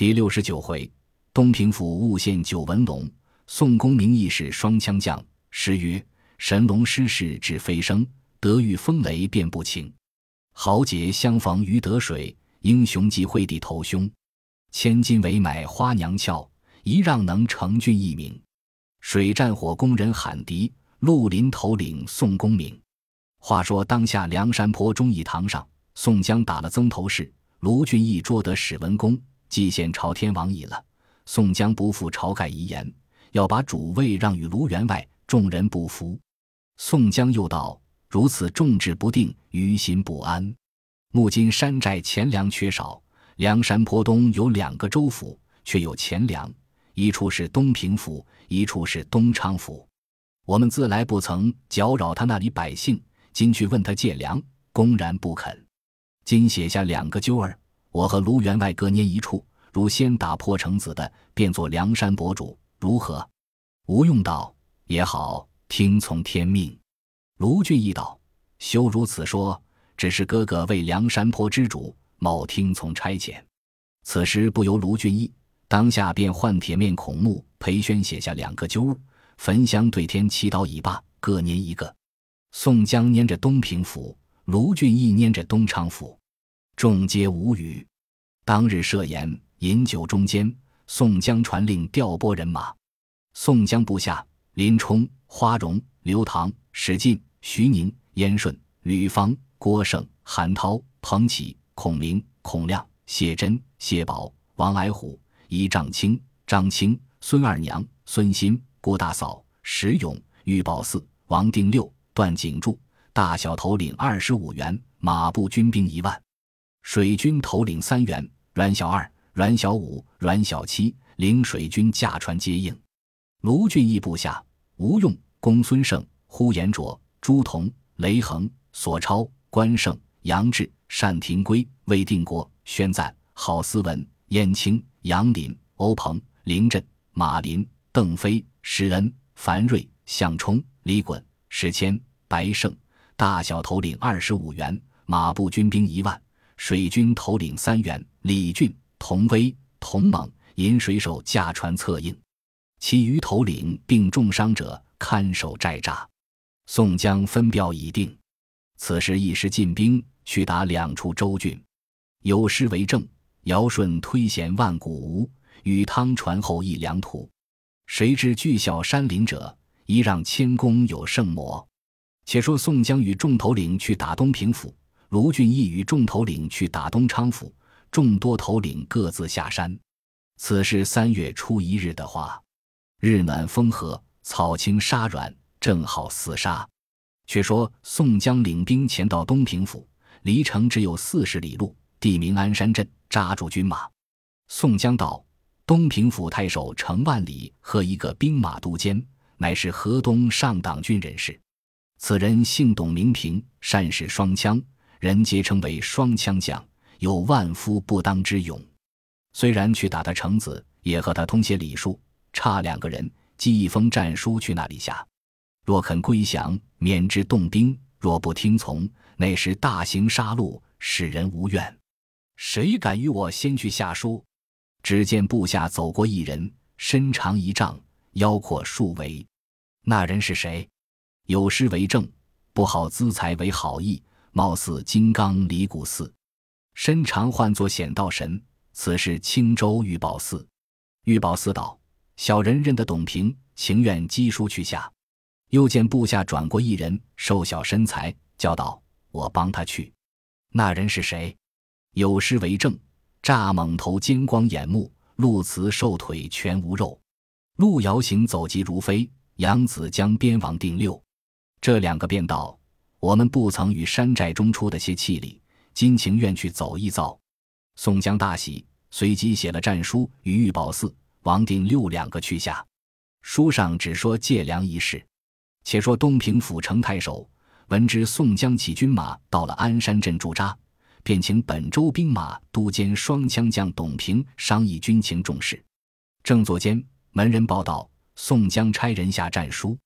第六十九回，东平府误献九纹龙，宋公明义士双枪将。诗曰：“神龙失势至飞升，得遇风雷便不轻。豪杰相逢于得水，英雄即会地头兄。千金为买花娘俏，一让能成俊一名。水战火攻人喊敌，绿林头领宋公明。”话说当下梁山坡忠义堂上，宋江打了曾头市，卢俊义捉得史文恭，祭献朝天王已了。宋江不负晁盖遗言，要把主位让与卢员外，众人不服。宋江又道：“如此众志不定，于心不安。目今山寨钱粮缺少，梁山坡东有两个州府，却有钱粮，一处是东平府，一处是东昌府。我们自来不曾搅扰他那里百姓。”今去问他借粮，公然不肯。今写下两个揪儿，我和卢员外各捏一处。如先打破城子的，便做梁山伯主，如何？吴用道：“也好，听从天命。”卢俊义道：“休如此说，只是哥哥为梁山坡之主，某听从差遣。”此时不由卢俊义，当下便换铁面孔目裴宣写下两个揪，焚香对天祈祷已罢，各捏一个。宋江拈着东平府，卢俊义拈着东昌府，众皆无语。当日设宴饮酒中间，宋江传令调拨人马。宋江部下林冲、花荣、刘唐、史进、徐宁、燕顺、吕方、郭盛、韩涛、彭起、孔明、孔亮、谢珍、谢宝、王矮虎、一丈青、张青、孙二娘、孙新、郭大嫂、石勇、玉宝四、王定六。段景柱，大小头领二十五员，马步军兵一万，水军头领三员，阮小二、阮小五、阮小七领水军驾船接应。卢俊义部下吴用、公孙胜、呼延灼、朱仝、雷横、索超、关胜、杨志、单廷圭、魏定国、宣赞、郝思文、燕青、杨林、欧鹏、林震、马林、邓飞、石恩、樊瑞、项冲、李衮、史谦。白胜，大小头领二十五员，马步军兵一万，水军头领三员，李俊、童威、童猛引水手驾船策应，其余头领并重伤者看守寨栅。宋江分标已定，此时一时进兵去打两处州郡，有诗为证：尧舜推贤万古无，禹汤传后一良土。谁知巨小山林者，一让千公有圣魔。且说宋江与众头领去打东平府，卢俊义与众头领去打东昌府，众多头领各自下山。此是三月初一日的话，日暖风和，草青沙软，正好厮杀。却说宋江领兵前到东平府，离城只有四十里路，地名安山镇，扎住军马。宋江道：“东平府太守程万里和一个兵马都监，乃是河东上党军人士。”此人姓董，名平，善使双枪，人皆称为双枪将，有万夫不当之勇。虽然去打他城子，也和他通些礼数，差两个人寄一封战书去那里下。若肯归降，免之动兵；若不听从，那时大行杀戮，使人无怨。谁敢与我先去下书？只见部下走过一人，身长一丈，腰阔数围。那人是谁？有诗为证：不好资财为好意，貌似金刚离古寺，身长唤作显道神。此是青州玉宝寺。玉宝寺道：小人认得董平，情愿寄书去下。又见部下转过一人，瘦小身材，叫道：我帮他去。那人是谁？有诗为证：乍猛头尖光眼目，鹿辞瘦腿全无肉。路遥行走疾如飞，杨子江边王定六。这两个便道：“我们不曾与山寨中出的些气力，今情愿去走一遭。”宋江大喜，随即写了战书与玉宝寺、王定六两个去下。书上只说借粮一事。且说东平府程太守闻知宋江起军马到了安山镇驻扎，便请本州兵马都监双枪将董平商议军情重事。正坐间，门人报道：宋江差人下战书。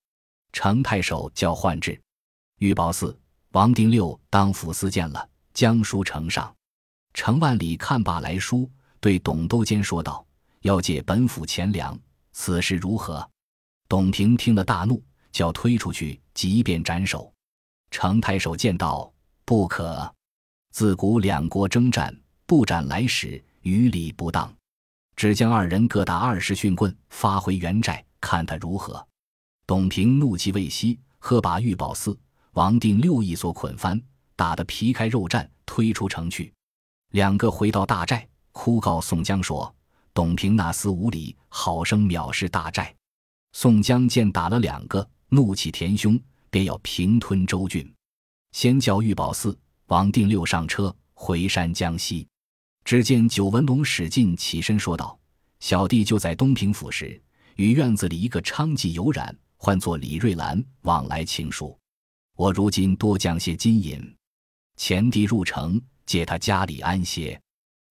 程太守叫唤至，玉宝寺王定六当府司见了，将书呈上。程万里看罢来书，对董都监说道：“要借本府钱粮，此事如何？”董平听了大怒，叫推出去，即便斩首。程太守见道：“不可！自古两国征战，不斩来使，于理不当。只将二人各打二十训棍，发回原寨，看他如何。”董平怒气未息，喝把玉宝寺、王定六一所捆翻，打得皮开肉绽，推出城去。两个回到大寨，哭告宋江说：“董平那厮无礼，好生藐视大寨。”宋江见打了两个，怒气填胸，便要平吞州郡。先叫玉宝寺、王定六上车回山江西。只见九纹龙史进起身说道：“小弟就在东平府时，与院子里一个娼妓有染，唤作李瑞兰，往来情疏。我如今多将些金银，前地入城。”借他家里安歇，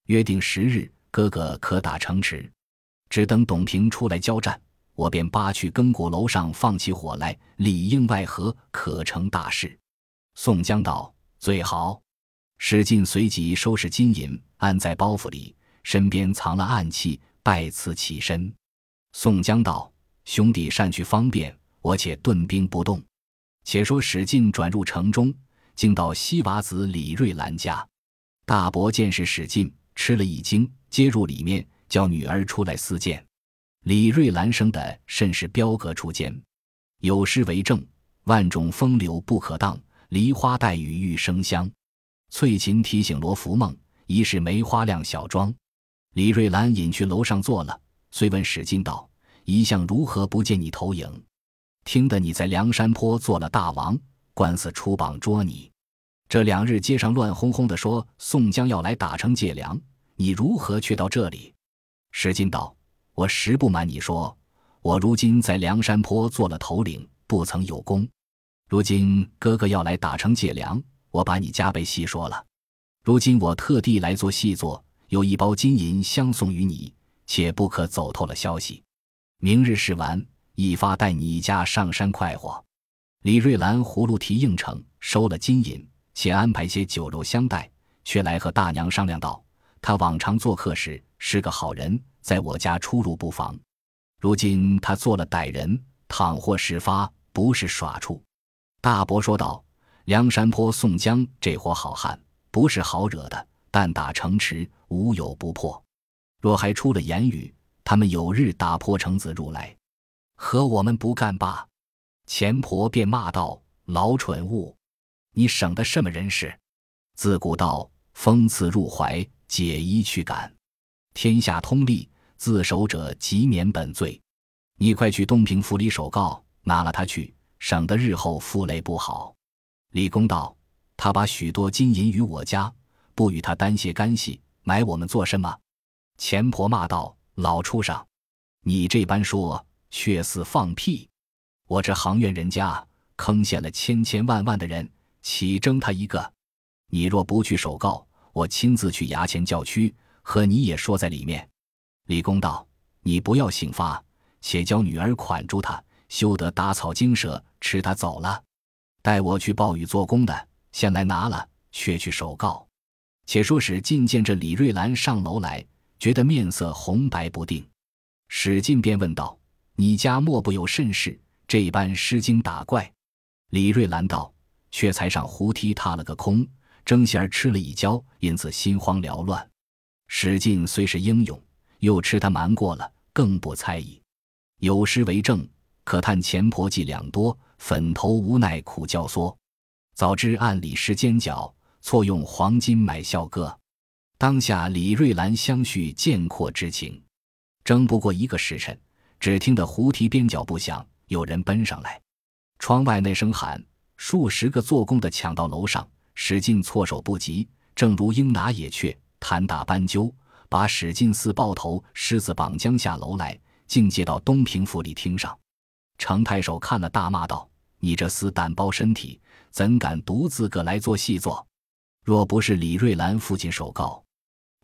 约定十日，哥哥可打城池。只等董平出来交战，我便扒去更鼓楼上放起火来，里应外合，可成大事。宋江道：“最好。”史进随即收拾金银，安在包袱里，身边藏了暗器，拜辞起身。宋江道：“兄弟善去方便，我且顿兵不动。且说史进转入城中，竟到西瓦子李瑞兰家。”大伯见是史进，吃了一惊，接入里面，叫女儿出来私见。李瑞兰生的甚是标格出间，有诗为证：“万种风流不可当，梨花带雨欲生香。翠琴提醒罗浮梦，疑是梅花亮小妆。”李瑞兰引去楼上坐了，遂问史进道：“一向如何不见你投影？听得你在梁山坡做了大王，官司出榜捉你。”这两日街上乱哄哄的说宋江要来打城借粮，你如何却到这里？石进道：“我实不瞒你说，我如今在梁山坡做了头领，不曾有功。如今哥哥要来打城借粮，我把你加倍细说了。如今我特地来做细作，有一包金银相送于你，且不可走透了消息。明日试完，一发带你一家上山快活。”李瑞兰葫芦提应承，收了金银。且安排些酒肉相待，却来和大娘商量道：“他往常做客时是个好人，在我家出入不妨。如今他做了歹人，倘或事发，不是耍处。”大伯说道：“梁山坡宋江这伙好汉，不是好惹的，但打城池无有不破。若还出了言语，他们有日打破城子入来，和我们不干罢。”钱婆便骂道：“老蠢物！”你省得什么人事？自古道，风刺入怀，解衣去赶。天下通例，自首者即免本罪。你快去东平府里首告，拿了他去，省得日后负累不好。李公道，他把许多金银于我家，不与他单些干系，买我们做什么？钱婆骂道：“老畜生，你这般说，却似放屁！我这行院人家，坑陷了千千万万的人。”岂争他一个？你若不去首告，我亲自去衙前叫屈，和你也说在里面。李公道：“你不要醒发，且教女儿款住他，休得打草惊蛇，吃他走了。待我去报与做工的，先来拿了，却去首告。”且说史进见着李瑞兰上楼来，觉得面色红白不定，史进便问道：“你家莫不有甚事？这般失惊打怪？”李瑞兰道。却才上胡梯踏了个空，争先儿吃了一跤，因此心慌缭乱。史进虽是英勇，又吃他瞒过了，更不猜疑。有诗为证：可叹前婆计两多，粉头无奈苦教唆。早知暗里施奸角，错用黄金买笑歌。当下李瑞兰相续见阔之情，争不过一个时辰，只听得胡提边角不响，有人奔上来，窗外那声喊。数十个做工的抢到楼上，史进措手不及，正如鹰拿野雀，弹打斑鸠，把史进似抱头狮子绑将下楼来，径接到东平府里厅上。程太守看了，大骂道：“你这厮胆包身体，怎敢独自个来做细作？若不是李瑞兰父亲首告，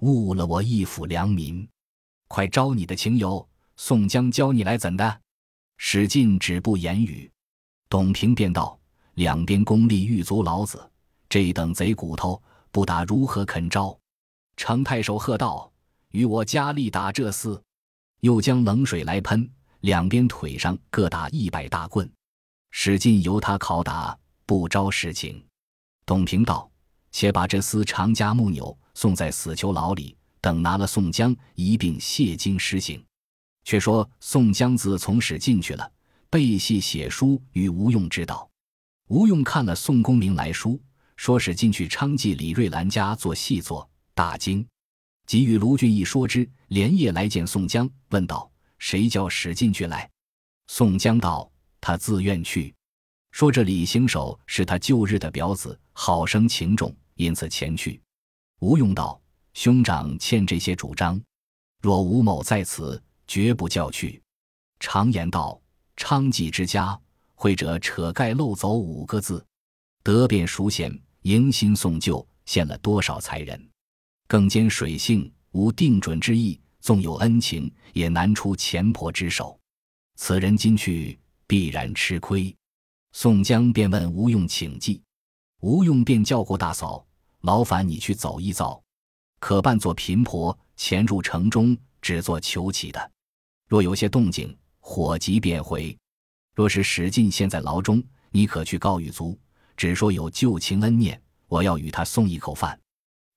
误了我一府良民，快招你的情由！宋江教你来怎的？”史进止不言语。董平便道。两边功力狱足老子，这等贼骨头不打如何肯招？程太守喝道：“与我加力打这厮。”又将冷水来喷，两边腿上各打一百大棍。史进由他拷打，不招实情。董平道：“且把这厮长加木纽，送在死囚牢里，等拿了宋江一并谢经施行。”却说宋江自从史进去了，背戏写书与吴用知道。吴用看了宋公明来书，说史进去昌妓李瑞兰家做细作，大惊。即与卢俊义说之，连夜来见宋江，问道：“谁叫史进去来？”宋江道：“他自愿去。”说这李行守是他旧日的表子，好生情重，因此前去。吴用道：“兄长欠这些主张，若吴某在此。”绝不叫去。常言道：“娼妓之家，会者扯盖漏走五个字。”得便赎险，迎新送旧，献了多少才人？更兼水性，无定准之意。纵有恩情，也难出钱婆之手。此人今去，必然吃亏。宋江便问吴用请计，吴用便叫过大嫂：“劳烦你去走一遭，可扮作贫婆，潜入城中，只做求乞的。”若有些动静，火急便回。若是史进现在牢中，你可去告狱卒，只说有旧情恩念，我要与他送一口饭。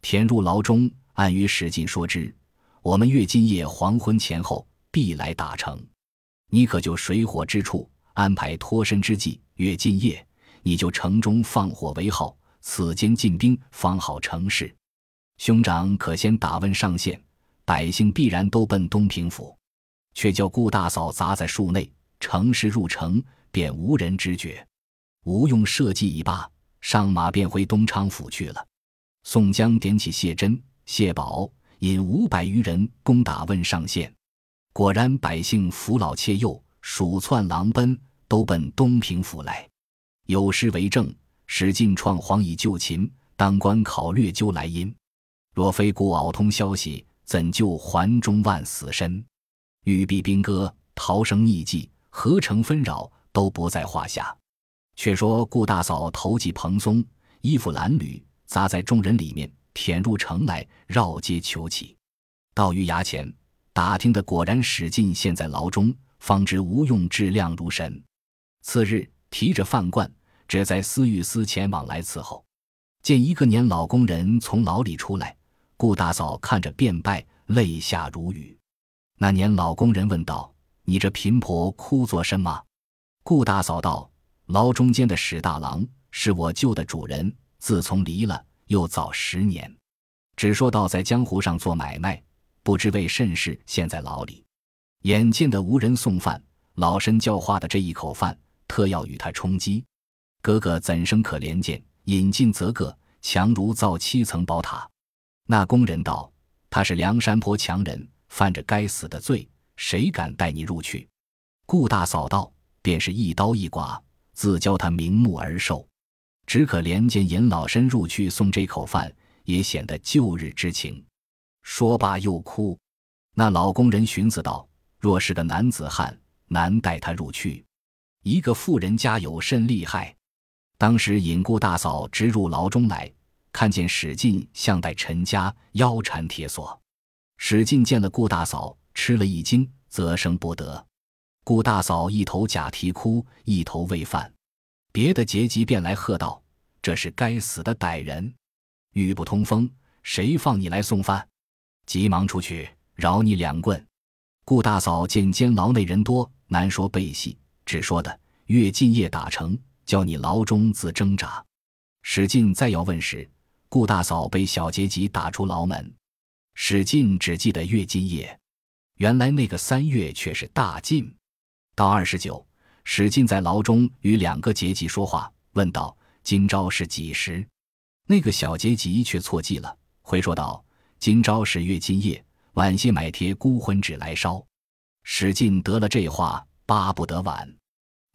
填入牢中，暗与史进说之。我们月今夜黄昏前后必来打城，你可就水火之处安排脱身之计。月今夜你就城中放火为号，此间进兵方好成事。兄长可先打问上县，百姓必然都奔东平府。却叫顾大嫂砸在树内，乘势入城，便无人知觉。吴用设计已罢，上马便回东昌府去了。宋江点起谢珍、谢宝，引五百余人攻打汶上县。果然百姓扶老切幼，鼠窜狼奔，都奔东平府来。有诗为证：“史进创荒以救秦，当官考略究来因。若非故敖通消息，怎救环中万死身？”玉璧兵戈，逃生匿迹，何成纷扰，都不在话下。却说顾大嫂头髻蓬松，衣服褴褛，砸在众人里面，舔入城来，绕街求乞。到于衙前，打听的果然史进现在牢中，方知吴用质量如神。次日提着饭罐，只在司狱司前往来伺候。见一个年老工人从牢里出来，顾大嫂看着便拜，泪下如雨。那年老工人问道：“你这贫婆哭作甚么？”顾大嫂道：“牢中间的史大郎是我旧的主人，自从离了，又早十年，只说到在江湖上做买卖，不知为甚事陷在牢里。眼见的无人送饭，老身教化的这一口饭，特要与他充饥。哥哥怎生可怜见？引进则个，强如造七层宝塔。”那工人道：“他是梁山坡强人。”犯着该死的罪，谁敢带你入去？顾大嫂道：“便是一刀一剐，自教他瞑目而受。只可怜见尹老身入去送这口饭，也显得旧日之情。”说罢又哭。那老工人寻思道：“若是个男子汉，难带他入去；一个妇人家有甚厉害？”当时引顾大嫂直入牢中来，看见史进像待陈家，腰缠铁锁。史进见了顾大嫂，吃了一惊，则声不得。顾大嫂一头假啼哭，一头喂饭。别的结级便来喝道：“这是该死的歹人，语不通风，谁放你来送饭？”急忙出去，饶你两棍。顾大嫂见监牢内人多，难说背戏，只说的：“越近夜打成，叫你牢中自挣扎。”史进再要问时，顾大嫂被小结级打出牢门。史进只记得月今夜，原来那个三月却是大晋。到二十九，史进在牢中与两个结级说话，问道：“今朝是几时？”那个小结级却错记了，回说道：“今朝是月今夜，晚些买贴孤魂纸来烧。”史进得了这话，巴不得晚。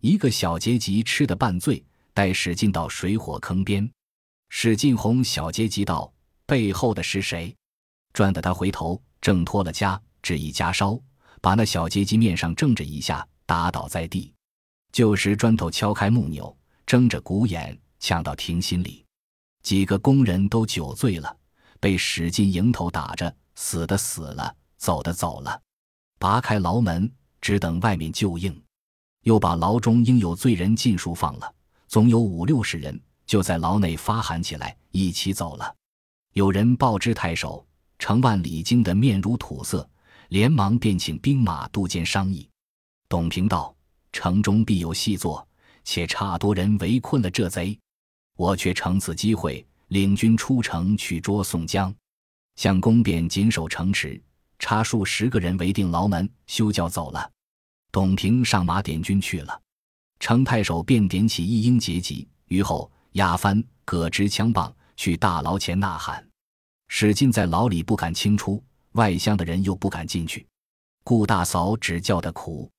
一个小结级吃得半醉，带史进到水火坑边。史进哄小结级道：“背后的是谁？”转得他回头，挣脱了枷，只一夹烧，把那小结级面上正着一下，打倒在地。旧时砖头敲开木钮，睁着鼓眼，呛到庭心里。几个工人都酒醉了，被史进迎头打着，死的死了，走的走了。拔开牢门，只等外面救应。又把牢中应有罪人尽数放了，总有五六十人，就在牢内发喊起来，一起走了。有人报知太守，程万里惊得面如土色，连忙便请兵马渡间商议。董平道：“城中必有细作，且差多人围困了这贼，我却乘此机会领军出城去捉宋江。相公便紧守城池，差数十个人围定牢门，休教走了。”董平上马点军去了，程太守便点起一应节级，于后押幡，各执枪棒去大牢前呐喊。史进在牢里不敢轻出，外乡的人又不敢进去。顾大嫂只叫得苦。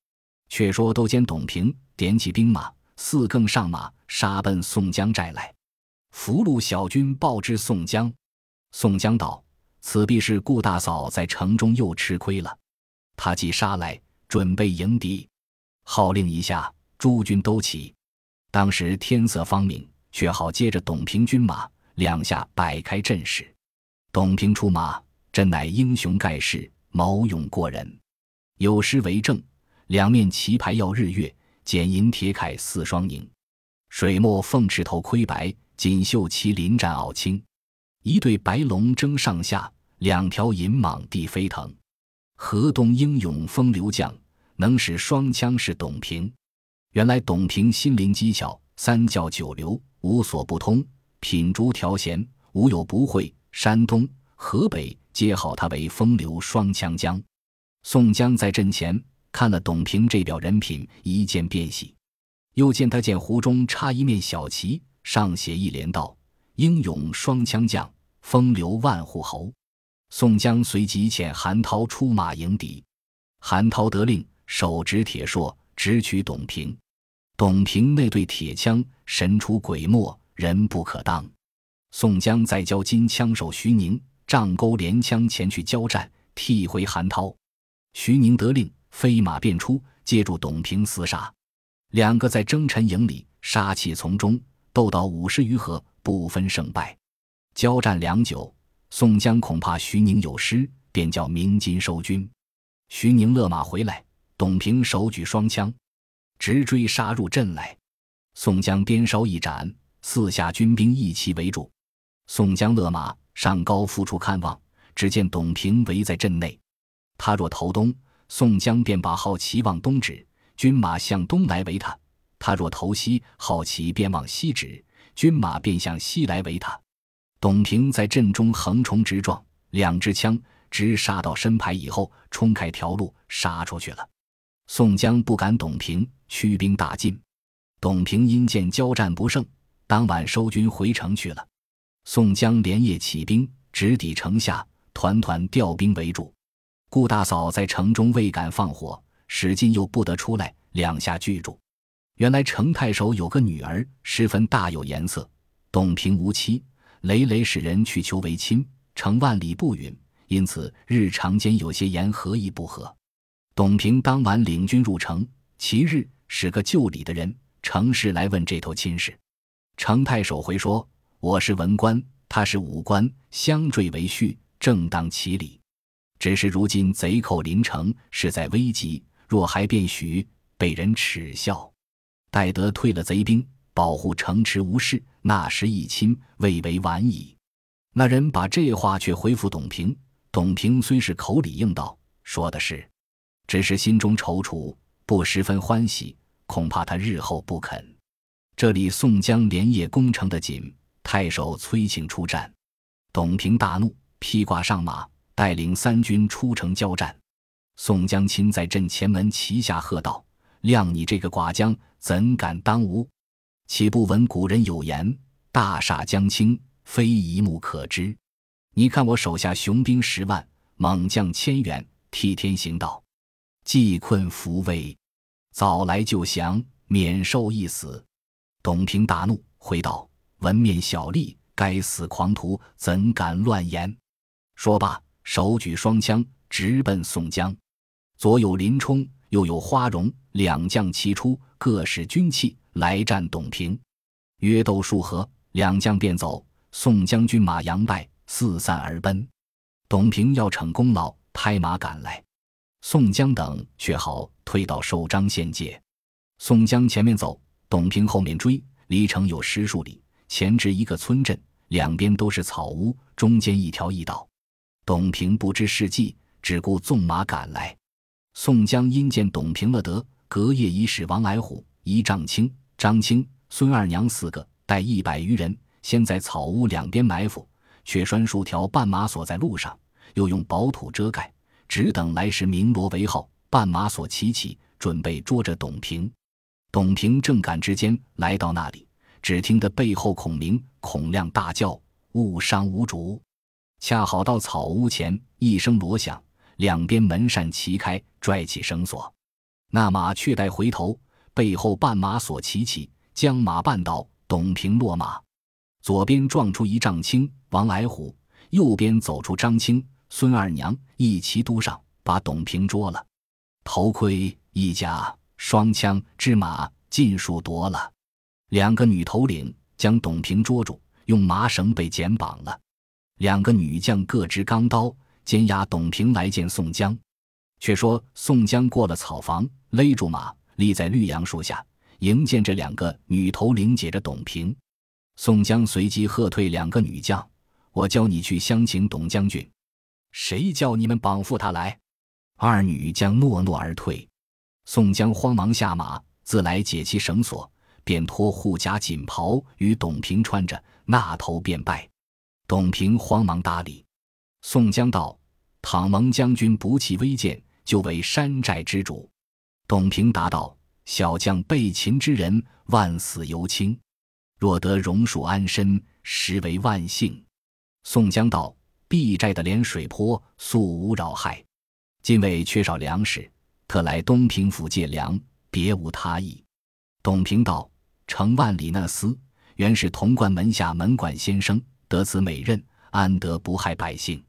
却说都监董平点起兵马，四更上马，杀奔宋江寨来。俘虏小军报知宋江，宋江道：“此必是顾大嫂在城中又吃亏了。”他即杀来。准备迎敌，号令一下，诸军都起。当时天色方明，却好接着董平军马，两下摆开阵势。董平出马，真乃英雄盖世，谋勇过人。有诗为证：两面旗牌耀日月，剪银铁铠似双凝。水墨凤翅头盔白，锦绣麒麟战傲青。一对白龙争上下，两条银蟒地飞腾。河东英勇风流将，能使双枪是董平。原来董平心灵机巧，三教九流无所不通，品竹调弦无有不会。山东、河北皆号他为风流双枪将。宋江在阵前看了董平这表人品，一见便喜。又见他见壶中插一面小旗，上写一联道：“英勇双枪将，风流万户侯。”宋江随即遣韩涛出马迎敌，韩涛得令，手执铁槊，直取董平。董平那对铁枪神出鬼没，人不可当。宋江再教金枪手徐宁仗钩连枪前去交战，替回韩涛。徐宁得令，飞马便出，接住董平厮杀。两个在征尘营里杀气从中斗到五十余合，不分胜败。交战良久。宋江恐怕徐宁有失，便叫鸣金收军。徐宁勒马回来，董平手举双枪，直追杀入阵来。宋江鞭梢一展，四下军兵一齐围住。宋江勒马上高阜处看望，只见董平围在阵内。他若投东，宋江便把号旗往东指，军马向东来围他；他若投西，号旗便往西指，军马便向西来围他。董平在阵中横冲直撞，两支枪直杀到身牌以后，冲开条路杀出去了。宋江不敢董平，驱兵大进。董平因见交战不胜，当晚收军回城去了。宋江连夜起兵，直抵城下，团团调兵围住。顾大嫂在城中未敢放火，史进又不得出来，两下拒住。原来程太守有个女儿，十分大有颜色。董平无妻。累累使人去求为亲，程万里不允，因此日常间有些言何意不和。董平当晚领军入城，其日使个旧礼的人程氏来问这头亲事。程太守回说：“我是文官，他是武官，相坠为婿，正当其理。只是如今贼寇临城，势在危急，若还便许，被人耻笑。待得退了贼兵。”保护城池无事，那时一亲未为晚矣。那人把这话却回复董平。董平虽是口里应道，说的是，只是心中踌躇，不十分欢喜，恐怕他日后不肯。这里宋江连夜攻城的紧，太守催请出战。董平大怒，披挂上马，带领三军出城交战。宋江亲在阵前门旗下喝道：“谅你这个寡将，怎敢当吾？”岂不闻古人有言：“大厦将倾，非一目可知。”你看我手下雄兵十万，猛将千员，替天行道，济困扶危，早来就降，免受一死。董平大怒，回道：“文面小吏，该死狂徒，怎敢乱言？”说罢，手举双枪，直奔宋江。左有林冲，右有花荣，两将齐出，各使军器。来战董平，约斗数合，两将便走。宋江军马扬败，四散而奔。董平要逞功劳，拍马赶来，宋江等却好退到寿张县界。宋江前面走，董平后面追，离城有十数里，前至一个村镇，两边都是草屋，中间一条驿道。董平不知事迹，只顾纵马赶来。宋江因见董平了得，隔夜已使王矮虎、一丈青、张青、孙二娘四个带一百余人，先在草屋两边埋伏，却拴数条绊马索在路上，又用薄土遮盖，只等来时鸣锣为号，绊马索齐起，准备捉着董平。董平正赶之间，来到那里，只听得背后孔明、孔亮大叫：“误伤无主！”恰好到草屋前，一声锣响，两边门扇齐开，拽起绳索，那马却待回头，背后绊马索齐起，将马绊倒，董平落马，左边撞出一丈青王矮虎，右边走出张青、孙二娘，一齐督上，把董平捉了，头盔、衣甲。双枪、之马尽数夺了，两个女头领将董平捉住，用麻绳被剪绑了。两个女将各执钢刀，监押董平来见宋江。却说宋江过了草房，勒住马，立在绿杨树下迎见这两个女头领解着董平。宋江随即喝退两个女将：“我教你去相请董将军，谁叫你们绑缚他来？”二女将诺诺而退。宋江慌忙下马，自来解其绳索，便脱护甲锦袍与董平穿着，那头便拜。董平慌忙搭理。宋江道：“倘蒙将军不弃微贱，就为山寨之主。”董平答道：“小将被擒之人，万死犹轻，若得荣恕安身，实为万幸。”宋江道：“避寨的连水坡，素无扰害，今为缺少粮食。”特来东平府借粮，别无他意。董平道：“程万里那厮原是潼关门下门管先生，得此美任，安得不害百姓？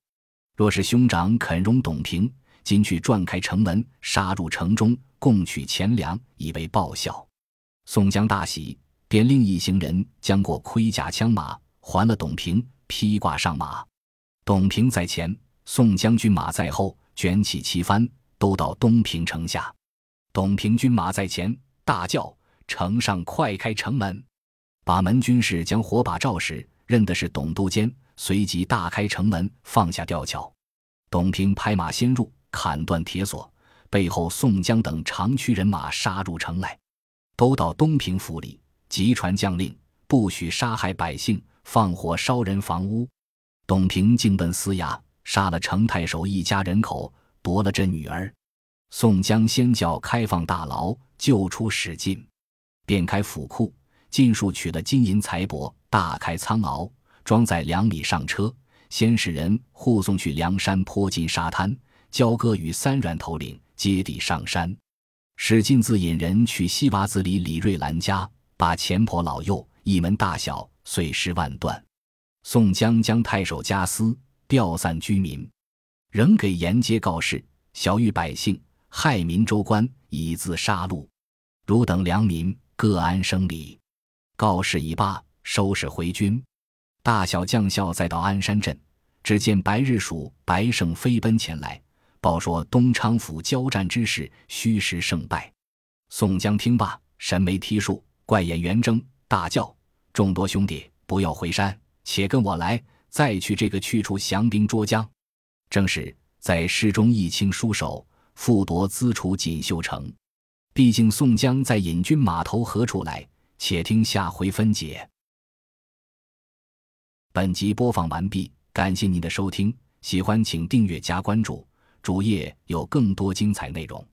若是兄长肯容董平，今去转开城门，杀入城中，共取钱粮，以为报效。”宋江大喜，便令一行人将过盔甲枪马还了董平，披挂上马。董平在前，宋将军马在后，卷起旗幡。都到东平城下，董平军马在前，大叫：“城上快开城门！”把门军士将火把照时，认的是董督监，随即大开城门，放下吊桥。董平拍马先入，砍断铁锁，背后宋江等长驱人马杀入城来，都到东平府里，急传将令，不许杀害百姓，放火烧人房屋。董平竟奔司衙，杀了程太守一家人口。夺了这女儿，宋江先叫开放大牢，救出史进，便开府库，尽数取了金银财帛，大开仓廒，装载粮米上车，先使人护送去梁山坡近沙滩，交割与三阮头领接地上山。史进自引人去西洼子里李瑞兰家，把前婆老幼一门大小碎尸万段。宋江将太守家私调散居民。仍给沿街告示，小谕百姓，害民州官以自杀戮，汝等良民各安生理。告示已罢，收拾回军。大小将校再到鞍山镇，只见白日鼠白胜飞奔前来，报说东昌府交战之事虚实胜败。宋江听罢，神眉剔竖，怪眼圆睁，大叫：“众多兄弟，不要回山，且跟我来，再去这个去处降兵捉将。”正是在诗中一清书手，复夺资楚锦绣城。毕竟宋江在引军码头何处来？且听下回分解。本集播放完毕，感谢您的收听，喜欢请订阅加关注，主页有更多精彩内容。